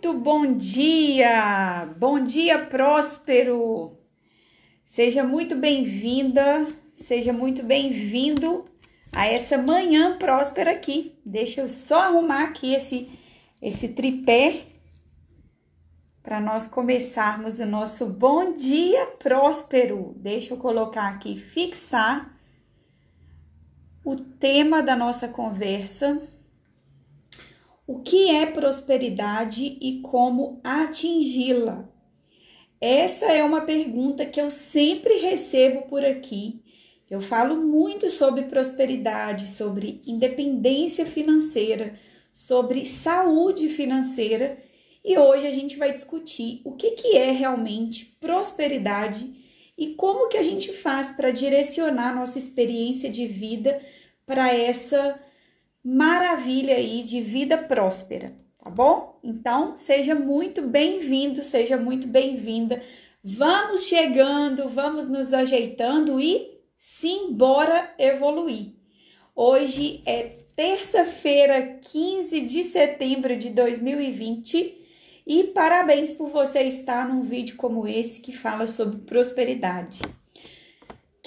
Muito bom dia! Bom dia, próspero! Seja muito bem-vinda, seja muito bem-vindo a essa manhã próspera aqui. Deixa eu só arrumar aqui esse, esse tripé para nós começarmos o nosso bom dia próspero. Deixa eu colocar aqui, fixar o tema da nossa conversa o que é prosperidade e como atingi-la? Essa é uma pergunta que eu sempre recebo por aqui. Eu falo muito sobre prosperidade, sobre independência financeira, sobre saúde financeira e hoje a gente vai discutir o que, que é realmente prosperidade e como que a gente faz para direcionar nossa experiência de vida para essa maravilha aí de vida próspera, tá bom? Então, seja muito bem-vindo, seja muito bem-vinda. Vamos chegando, vamos nos ajeitando e simbora evoluir. Hoje é terça-feira, 15 de setembro de 2020 e parabéns por você estar num vídeo como esse que fala sobre prosperidade.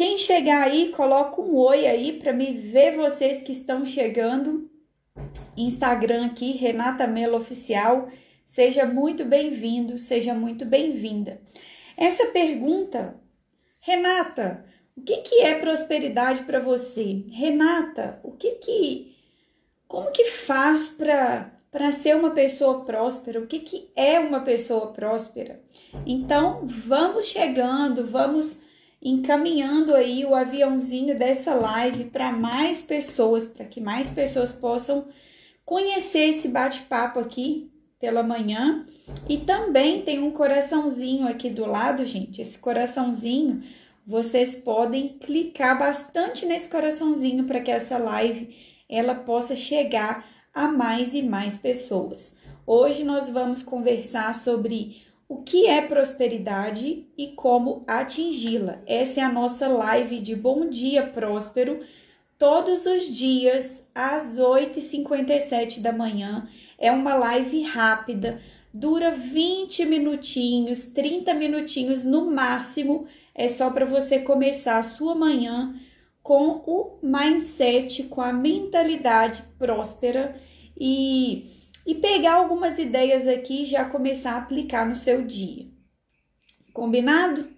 Quem chegar aí, coloca um oi aí para me ver vocês que estão chegando. Instagram aqui, Renata Melo Oficial. Seja muito bem-vindo, seja muito bem-vinda. Essa pergunta, Renata, o que, que é prosperidade para você? Renata, o que que como que faz para para ser uma pessoa próspera? O que que é uma pessoa próspera? Então, vamos chegando, vamos encaminhando aí o aviãozinho dessa live para mais pessoas, para que mais pessoas possam conhecer esse bate-papo aqui pela manhã. E também tem um coraçãozinho aqui do lado, gente. Esse coraçãozinho, vocês podem clicar bastante nesse coraçãozinho para que essa live ela possa chegar a mais e mais pessoas. Hoje nós vamos conversar sobre o que é prosperidade e como atingi-la. Essa é a nossa live de Bom Dia Próspero, todos os dias às 8h57 da manhã. É uma live rápida, dura 20 minutinhos, 30 minutinhos no máximo. É só para você começar a sua manhã com o mindset, com a mentalidade próspera e e pegar algumas ideias aqui e já começar a aplicar no seu dia. Combinado?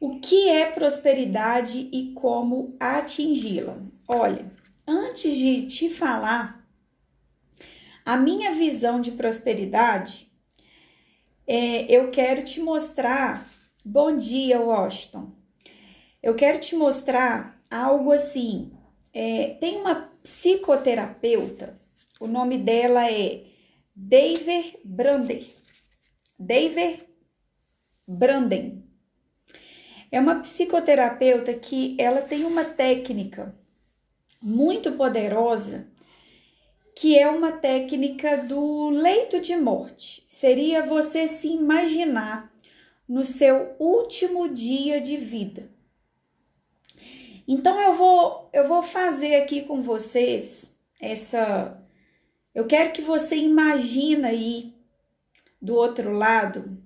O que é prosperidade e como atingi-la? Olha, antes de te falar a minha visão de prosperidade, é, eu quero te mostrar. Bom dia, Washington. Eu quero te mostrar algo assim. É, tem uma psicoterapeuta o nome dela é David Branden. David Branden. É uma psicoterapeuta que ela tem uma técnica muito poderosa, que é uma técnica do leito de morte. Seria você se imaginar no seu último dia de vida. Então eu vou eu vou fazer aqui com vocês essa eu quero que você imagine aí do outro lado.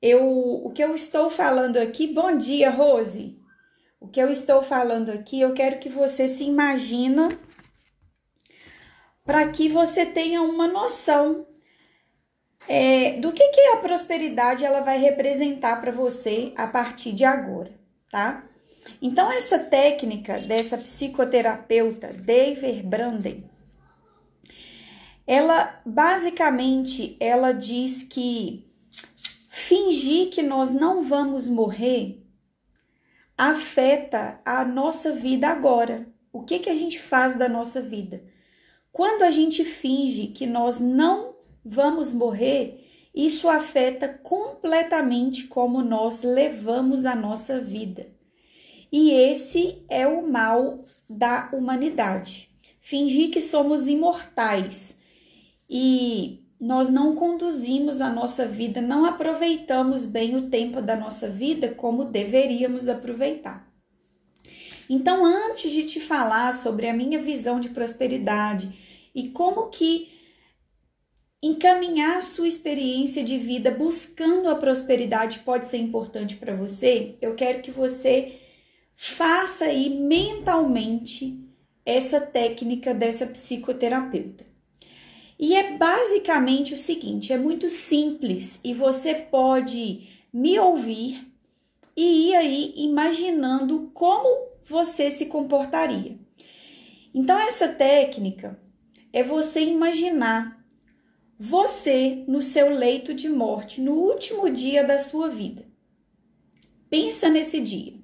Eu, o que eu estou falando aqui, bom dia, Rose. O que eu estou falando aqui, eu quero que você se imagina para que você tenha uma noção é, do que, que a prosperidade ela vai representar para você a partir de agora, tá? Então, essa técnica dessa psicoterapeuta David Branden, ela basicamente ela diz que fingir que nós não vamos morrer afeta a nossa vida agora. O que que a gente faz da nossa vida? Quando a gente finge que nós não vamos morrer, isso afeta completamente como nós levamos a nossa vida. E esse é o mal da humanidade. Fingir que somos imortais e nós não conduzimos a nossa vida, não aproveitamos bem o tempo da nossa vida como deveríamos aproveitar. Então, antes de te falar sobre a minha visão de prosperidade e como que encaminhar sua experiência de vida buscando a prosperidade pode ser importante para você, eu quero que você faça aí mentalmente essa técnica dessa psicoterapeuta. E é basicamente o seguinte: é muito simples e você pode me ouvir e ir aí imaginando como você se comportaria. Então, essa técnica é você imaginar você no seu leito de morte, no último dia da sua vida. Pensa nesse dia.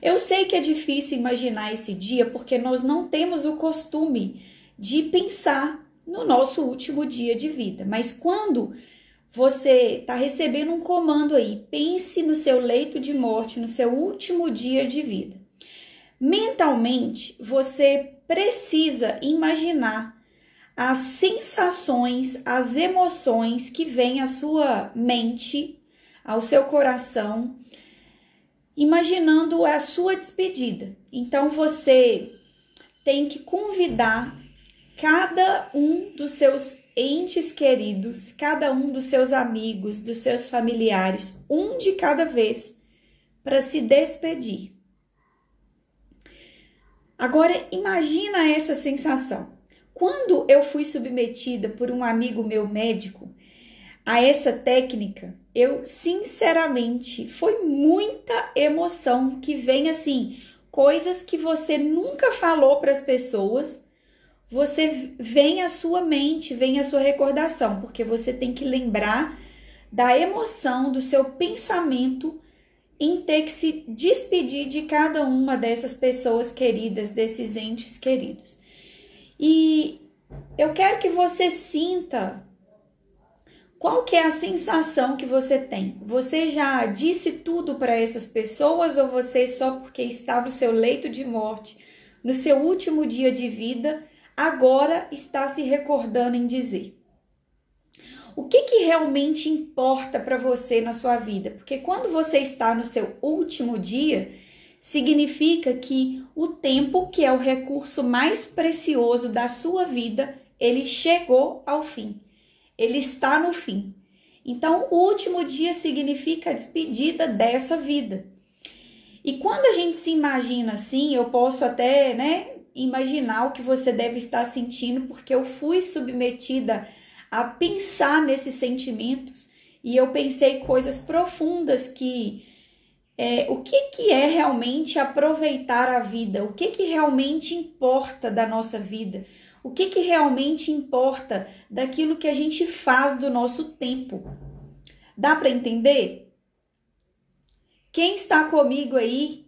Eu sei que é difícil imaginar esse dia porque nós não temos o costume de pensar no nosso último dia de vida, mas quando você está recebendo um comando aí, pense no seu leito de morte, no seu último dia de vida. Mentalmente, você precisa imaginar as sensações, as emoções que vêm à sua mente, ao seu coração, imaginando a sua despedida. Então você tem que convidar cada um dos seus entes queridos, cada um dos seus amigos, dos seus familiares, um de cada vez, para se despedir. Agora imagina essa sensação. Quando eu fui submetida por um amigo meu médico a essa técnica, eu sinceramente foi muita emoção que vem assim, coisas que você nunca falou para as pessoas, você vem à sua mente, vem à sua recordação, porque você tem que lembrar da emoção, do seu pensamento em ter que se despedir de cada uma dessas pessoas queridas, desses entes queridos. E eu quero que você sinta qual que é a sensação que você tem? Você já disse tudo para essas pessoas ou você só porque está no seu leito de morte, no seu último dia de vida, agora está se recordando em dizer? O que, que realmente importa para você na sua vida? Porque quando você está no seu último dia, significa que o tempo, que é o recurso mais precioso da sua vida, ele chegou ao fim ele está no fim. Então, o último dia significa a despedida dessa vida. E quando a gente se imagina assim, eu posso até, né, imaginar o que você deve estar sentindo, porque eu fui submetida a pensar nesses sentimentos e eu pensei coisas profundas que é, o que, que é realmente aproveitar a vida, o que, que realmente importa da nossa vida, o que, que realmente importa daquilo que a gente faz do nosso tempo. Dá para entender? Quem está comigo aí,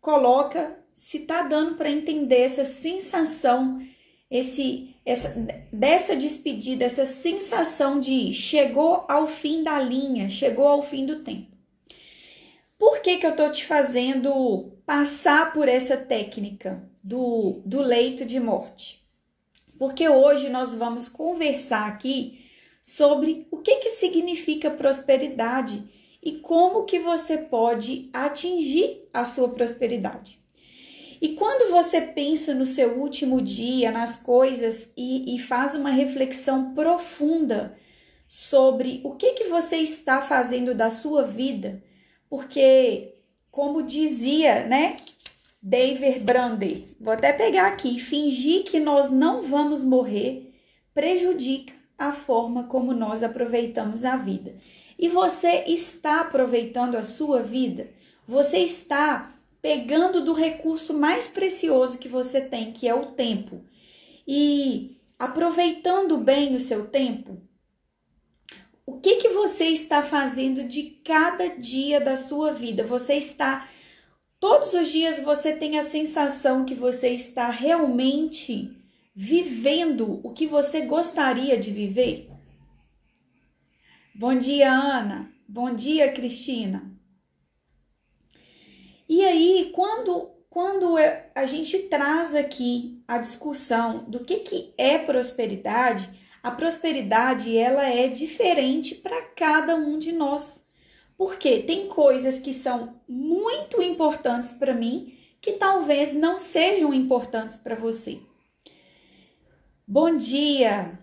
coloca se tá dando para entender essa sensação, esse essa dessa despedida, essa sensação de chegou ao fim da linha, chegou ao fim do tempo. Por que que eu tô te fazendo passar por essa técnica do, do leito de morte? porque hoje nós vamos conversar aqui sobre o que, que significa prosperidade e como que você pode atingir a sua prosperidade. E quando você pensa no seu último dia, nas coisas e, e faz uma reflexão profunda sobre o que, que você está fazendo da sua vida, porque, como dizia, né, David Brander. Vou até pegar aqui. Fingir que nós não vamos morrer prejudica a forma como nós aproveitamos a vida. E você está aproveitando a sua vida? Você está pegando do recurso mais precioso que você tem, que é o tempo, e aproveitando bem o seu tempo? O que que você está fazendo de cada dia da sua vida? Você está Todos os dias você tem a sensação que você está realmente vivendo o que você gostaria de viver? Bom dia, Ana. Bom dia, Cristina. E aí, quando quando a gente traz aqui a discussão do que, que é prosperidade, a prosperidade ela é diferente para cada um de nós. Porque tem coisas que são muito importantes para mim que talvez não sejam importantes para você. Bom dia.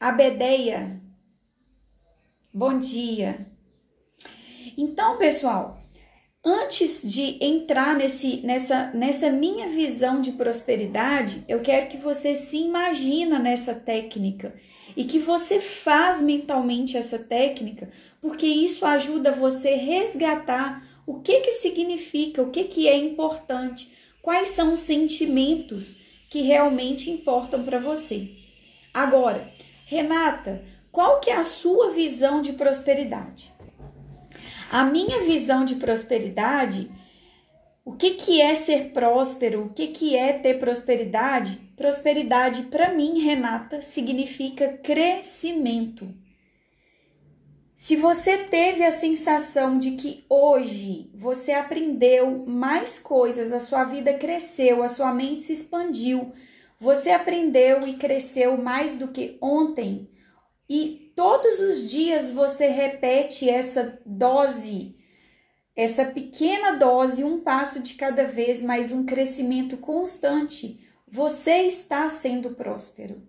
Abedeia. Bom dia. Então, pessoal, antes de entrar nesse, nessa, nessa minha visão de prosperidade, eu quero que você se imagina nessa técnica e que você faz mentalmente essa técnica, porque isso ajuda você resgatar o que que significa, o que que é importante, quais são os sentimentos que realmente importam para você. Agora, Renata, qual que é a sua visão de prosperidade? A minha visão de prosperidade, o que, que é ser próspero? O que, que é ter prosperidade? Prosperidade, para mim, Renata, significa crescimento. Se você teve a sensação de que hoje você aprendeu mais coisas, a sua vida cresceu, a sua mente se expandiu, você aprendeu e cresceu mais do que ontem, e todos os dias você repete essa dose, essa pequena dose, um passo de cada vez, mais um crescimento constante, você está sendo próspero.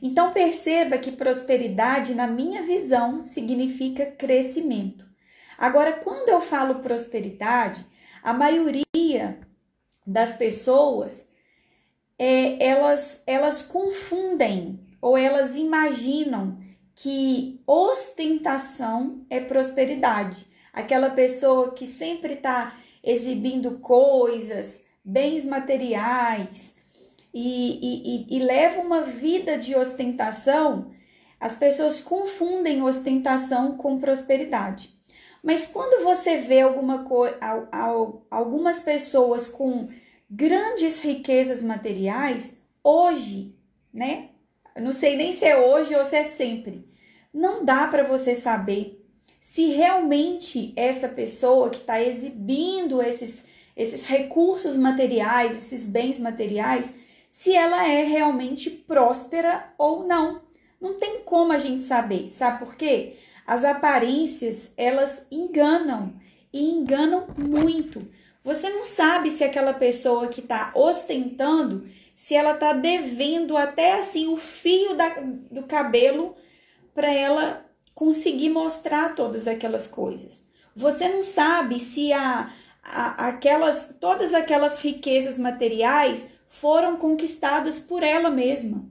Então perceba que prosperidade, na minha visão, significa crescimento. Agora, quando eu falo prosperidade, a maioria das pessoas é, elas, elas confundem ou elas imaginam que ostentação é prosperidade. Aquela pessoa que sempre está exibindo coisas, bens materiais e, e, e, leva uma vida de ostentação, as pessoas confundem ostentação com prosperidade. Mas quando você vê alguma algumas pessoas com grandes riquezas materiais, hoje, né? Não sei nem se é hoje ou se é sempre. Não dá para você saber se realmente essa pessoa que está exibindo esses, esses recursos materiais, esses bens materiais, se ela é realmente próspera ou não. Não tem como a gente saber. Sabe por quê? As aparências, elas enganam e enganam muito. Você não sabe se aquela pessoa que está ostentando se ela tá devendo até assim o fio da, do cabelo para ela conseguir mostrar todas aquelas coisas. Você não sabe se a, a, aquelas todas aquelas riquezas materiais foram conquistadas por ela mesma.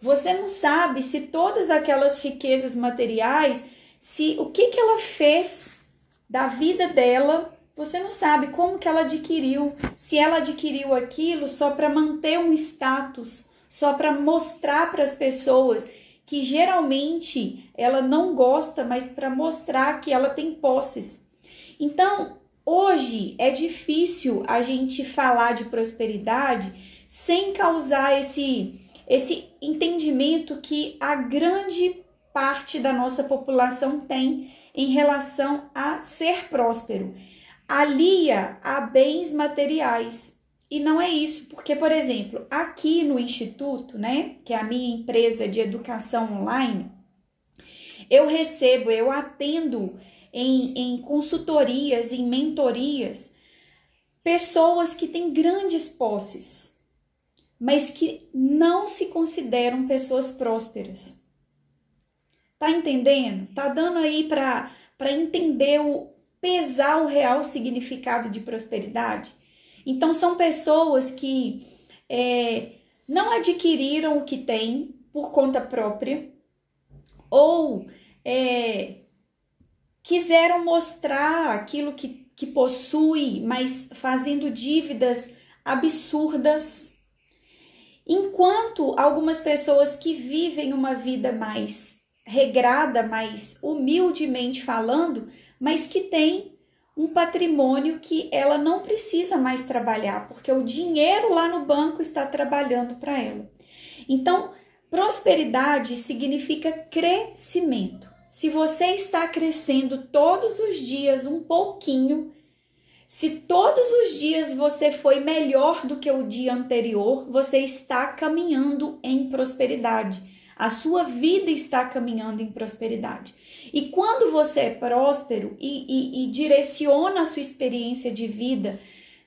Você não sabe se todas aquelas riquezas materiais, se o que que ela fez da vida dela você não sabe como que ela adquiriu, se ela adquiriu aquilo só para manter um status, só para mostrar para as pessoas que geralmente ela não gosta, mas para mostrar que ela tem posses. Então, hoje é difícil a gente falar de prosperidade sem causar esse esse entendimento que a grande parte da nossa população tem em relação a ser próspero alia a bens materiais. E não é isso, porque, por exemplo, aqui no Instituto, né, que é a minha empresa de educação online, eu recebo, eu atendo em, em consultorias, em mentorias, pessoas que têm grandes posses, mas que não se consideram pessoas prósperas. Tá entendendo? Tá dando aí para entender o, pesar o real significado de prosperidade. Então, são pessoas que é, não adquiriram o que têm por conta própria ou é, quiseram mostrar aquilo que, que possui, mas fazendo dívidas absurdas. Enquanto algumas pessoas que vivem uma vida mais regrada, mais humildemente falando, mas que tem um patrimônio que ela não precisa mais trabalhar, porque o dinheiro lá no banco está trabalhando para ela. Então, prosperidade significa crescimento. Se você está crescendo todos os dias um pouquinho, se todos os dias você foi melhor do que o dia anterior, você está caminhando em prosperidade. A sua vida está caminhando em prosperidade. E quando você é próspero e, e, e direciona a sua experiência de vida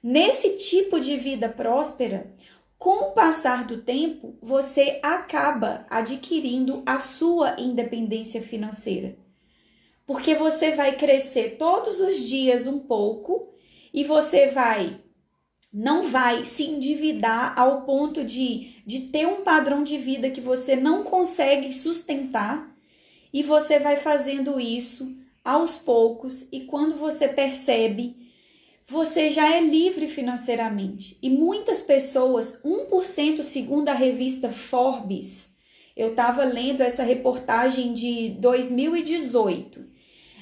nesse tipo de vida próspera, Com o passar do tempo, você acaba adquirindo a sua independência financeira. Porque você vai crescer todos os dias um pouco e você vai não vai se endividar ao ponto de, de ter um padrão de vida que você não consegue sustentar e você vai fazendo isso aos poucos e quando você percebe, você já é livre financeiramente. E muitas pessoas, 1% segundo a revista Forbes, eu estava lendo essa reportagem de 2018.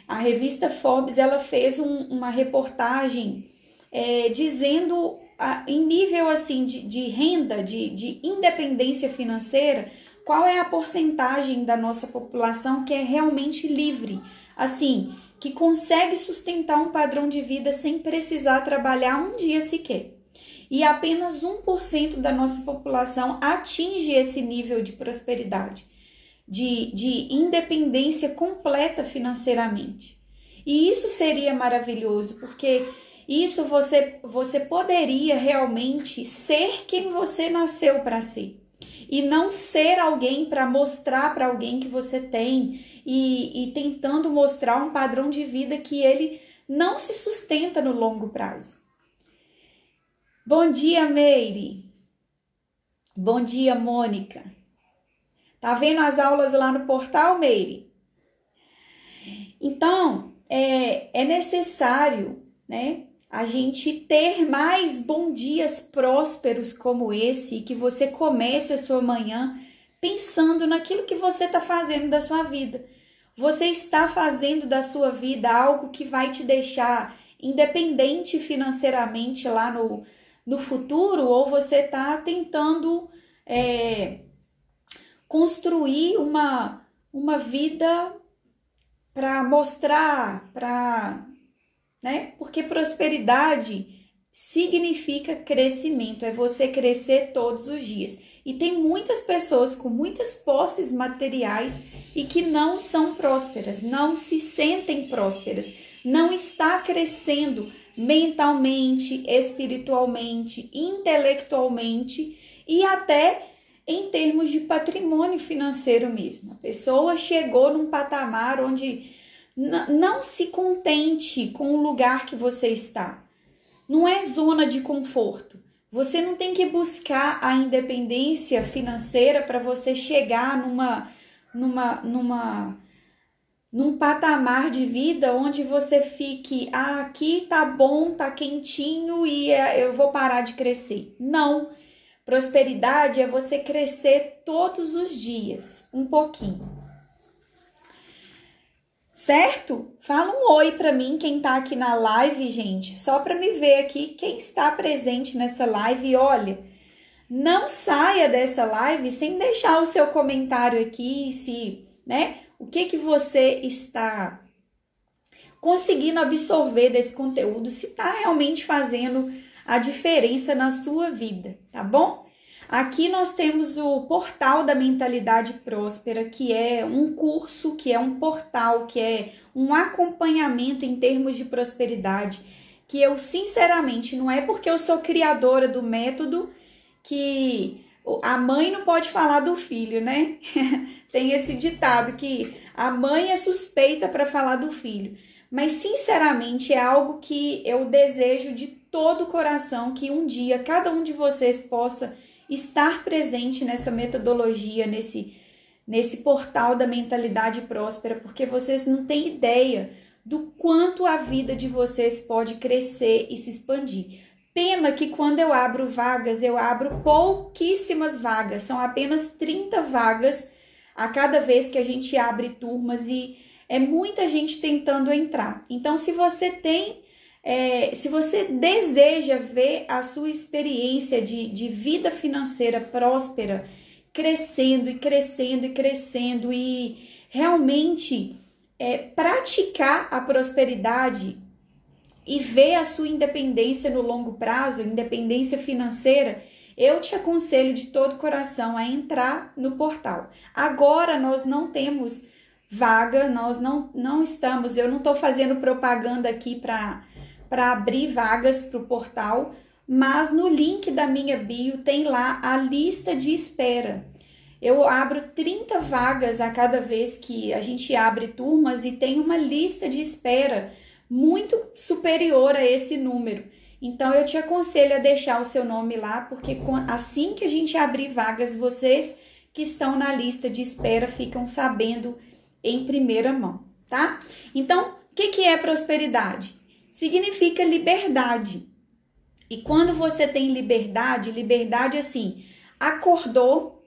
A revista Forbes ela fez um, uma reportagem é, dizendo em nível assim de, de renda, de, de independência financeira, qual é a porcentagem da nossa população que é realmente livre, assim, que consegue sustentar um padrão de vida sem precisar trabalhar um dia sequer. E apenas 1% da nossa população atinge esse nível de prosperidade, de, de independência completa financeiramente. E isso seria maravilhoso, porque isso você, você poderia realmente ser quem você nasceu para ser e não ser alguém para mostrar para alguém que você tem e, e tentando mostrar um padrão de vida que ele não se sustenta no longo prazo. Bom dia, Meire. Bom dia, Mônica. Tá vendo as aulas lá no portal, Meire? Então, é, é necessário, né, a gente ter mais bom dias prósperos como esse e que você comece a sua manhã pensando naquilo que você está fazendo da sua vida. Você está fazendo da sua vida algo que vai te deixar independente financeiramente lá no, no futuro ou você está tentando é, construir uma, uma vida para mostrar, para né? Porque prosperidade significa crescimento, é você crescer todos os dias. E tem muitas pessoas com muitas posses materiais e que não são prósperas, não se sentem prósperas, não está crescendo mentalmente, espiritualmente, intelectualmente e até em termos de patrimônio financeiro mesmo. A pessoa chegou num patamar onde não se contente com o lugar que você está. Não é zona de conforto. Você não tem que buscar a independência financeira para você chegar numa numa numa num patamar de vida onde você fique, ah, aqui tá bom, tá quentinho e é, eu vou parar de crescer. Não. Prosperidade é você crescer todos os dias, um pouquinho. Certo? Fala um oi para mim quem tá aqui na live, gente, só para me ver aqui quem está presente nessa live. Olha, não saia dessa live sem deixar o seu comentário aqui, se, né? O que que você está conseguindo absorver desse conteúdo, se tá realmente fazendo a diferença na sua vida, tá bom? Aqui nós temos o portal da mentalidade próspera, que é um curso, que é um portal, que é um acompanhamento em termos de prosperidade, que eu sinceramente não é porque eu sou criadora do método que a mãe não pode falar do filho, né? Tem esse ditado que a mãe é suspeita para falar do filho. Mas sinceramente é algo que eu desejo de todo o coração que um dia cada um de vocês possa estar presente nessa metodologia, nesse, nesse portal da mentalidade próspera, porque vocês não têm ideia do quanto a vida de vocês pode crescer e se expandir. Pena que quando eu abro vagas, eu abro pouquíssimas vagas, são apenas 30 vagas a cada vez que a gente abre turmas e é muita gente tentando entrar. Então, se você tem é, se você deseja ver a sua experiência de, de vida financeira próspera crescendo e crescendo e crescendo e realmente é, praticar a prosperidade e ver a sua independência no longo prazo, independência financeira, eu te aconselho de todo coração a entrar no portal. Agora nós não temos vaga, nós não, não estamos, eu não estou fazendo propaganda aqui para para abrir vagas para o portal, mas no link da minha bio tem lá a lista de espera. Eu abro 30 vagas a cada vez que a gente abre turmas e tem uma lista de espera muito superior a esse número. Então eu te aconselho a deixar o seu nome lá, porque assim que a gente abrir vagas, vocês que estão na lista de espera ficam sabendo em primeira mão, tá? Então, o que, que é prosperidade? Significa liberdade. E quando você tem liberdade, liberdade assim, acordou,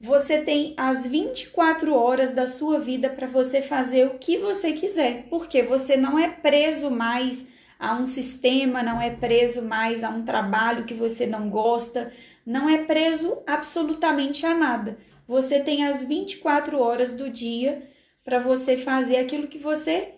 você tem as 24 horas da sua vida para você fazer o que você quiser, porque você não é preso mais a um sistema, não é preso mais a um trabalho que você não gosta, não é preso absolutamente a nada. Você tem as 24 horas do dia para você fazer aquilo que você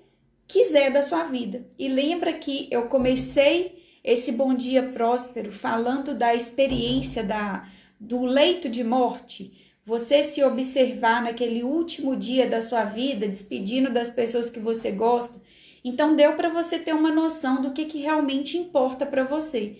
quiser da sua vida. E lembra que eu comecei esse bom dia próspero falando da experiência da do leito de morte. Você se observar naquele último dia da sua vida, despedindo das pessoas que você gosta, então deu para você ter uma noção do que, que realmente importa para você.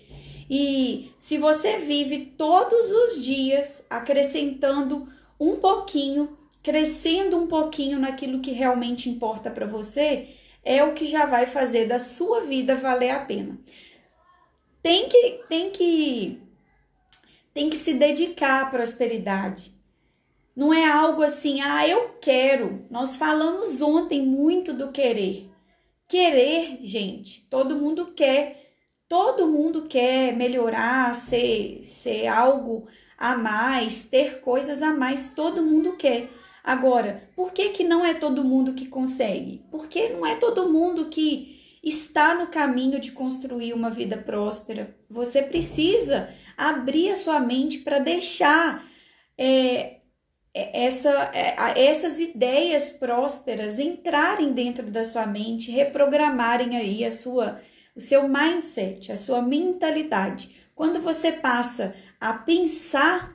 E se você vive todos os dias acrescentando um pouquinho, crescendo um pouquinho naquilo que realmente importa para você, é o que já vai fazer da sua vida valer a pena. Tem que tem que tem que se dedicar à prosperidade. Não é algo assim, ah, eu quero. Nós falamos ontem muito do querer. Querer, gente, todo mundo quer. Todo mundo quer melhorar, ser, ser algo a mais, ter coisas a mais, todo mundo quer. Agora, por que, que não é todo mundo que consegue? Porque não é todo mundo que está no caminho de construir uma vida próspera. Você precisa abrir a sua mente para deixar é, é, essa, é, essas ideias prósperas entrarem dentro da sua mente, reprogramarem aí a sua, o seu mindset, a sua mentalidade. Quando você passa a pensar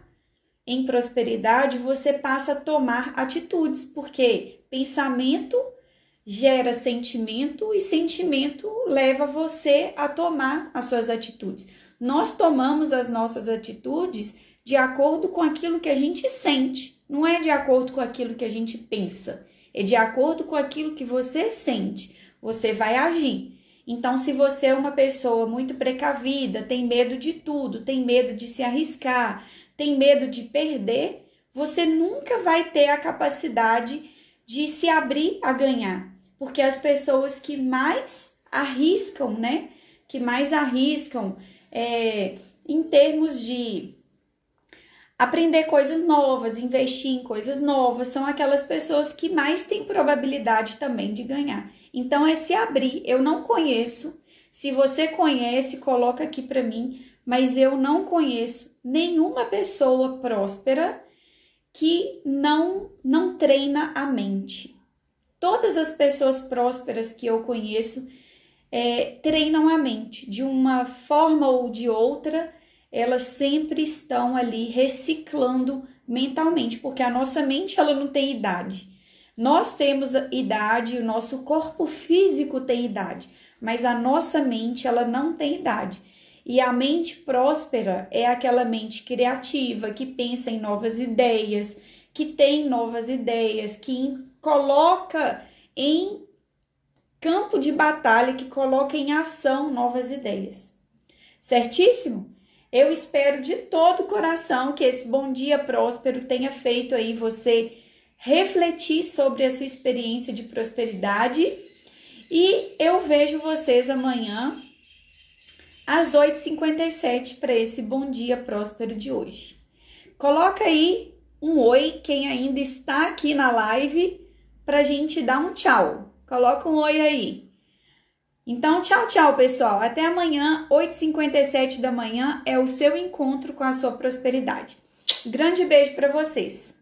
em prosperidade, você passa a tomar atitudes, porque pensamento gera sentimento e sentimento leva você a tomar as suas atitudes. Nós tomamos as nossas atitudes de acordo com aquilo que a gente sente. Não é de acordo com aquilo que a gente pensa, é de acordo com aquilo que você sente. Você vai agir. Então, se você é uma pessoa muito precavida, tem medo de tudo, tem medo de se arriscar, tem medo de perder, você nunca vai ter a capacidade de se abrir a ganhar. Porque as pessoas que mais arriscam, né? Que mais arriscam é, em termos de aprender coisas novas, investir em coisas novas, são aquelas pessoas que mais têm probabilidade também de ganhar. Então é se abrir. Eu não conheço. Se você conhece, coloca aqui para mim, mas eu não conheço nenhuma pessoa próspera que não não treina a mente. Todas as pessoas prósperas que eu conheço é, treinam a mente de uma forma ou de outra elas sempre estão ali reciclando mentalmente, porque a nossa mente ela não tem idade. Nós temos idade, o nosso corpo físico tem idade, mas a nossa mente ela não tem idade. E a mente próspera é aquela mente criativa que pensa em novas ideias, que tem novas ideias, que coloca em campo de batalha, que coloca em ação novas ideias. Certíssimo? Eu espero de todo o coração que esse bom dia próspero tenha feito aí você refletir sobre a sua experiência de prosperidade e eu vejo vocês amanhã às 8h57 para esse bom dia próspero de hoje. Coloca aí um oi quem ainda está aqui na live para a gente dar um tchau. Coloca um oi aí. Então, tchau, tchau, pessoal. Até amanhã, 8h57 da manhã, é o seu encontro com a sua prosperidade. Grande beijo para vocês.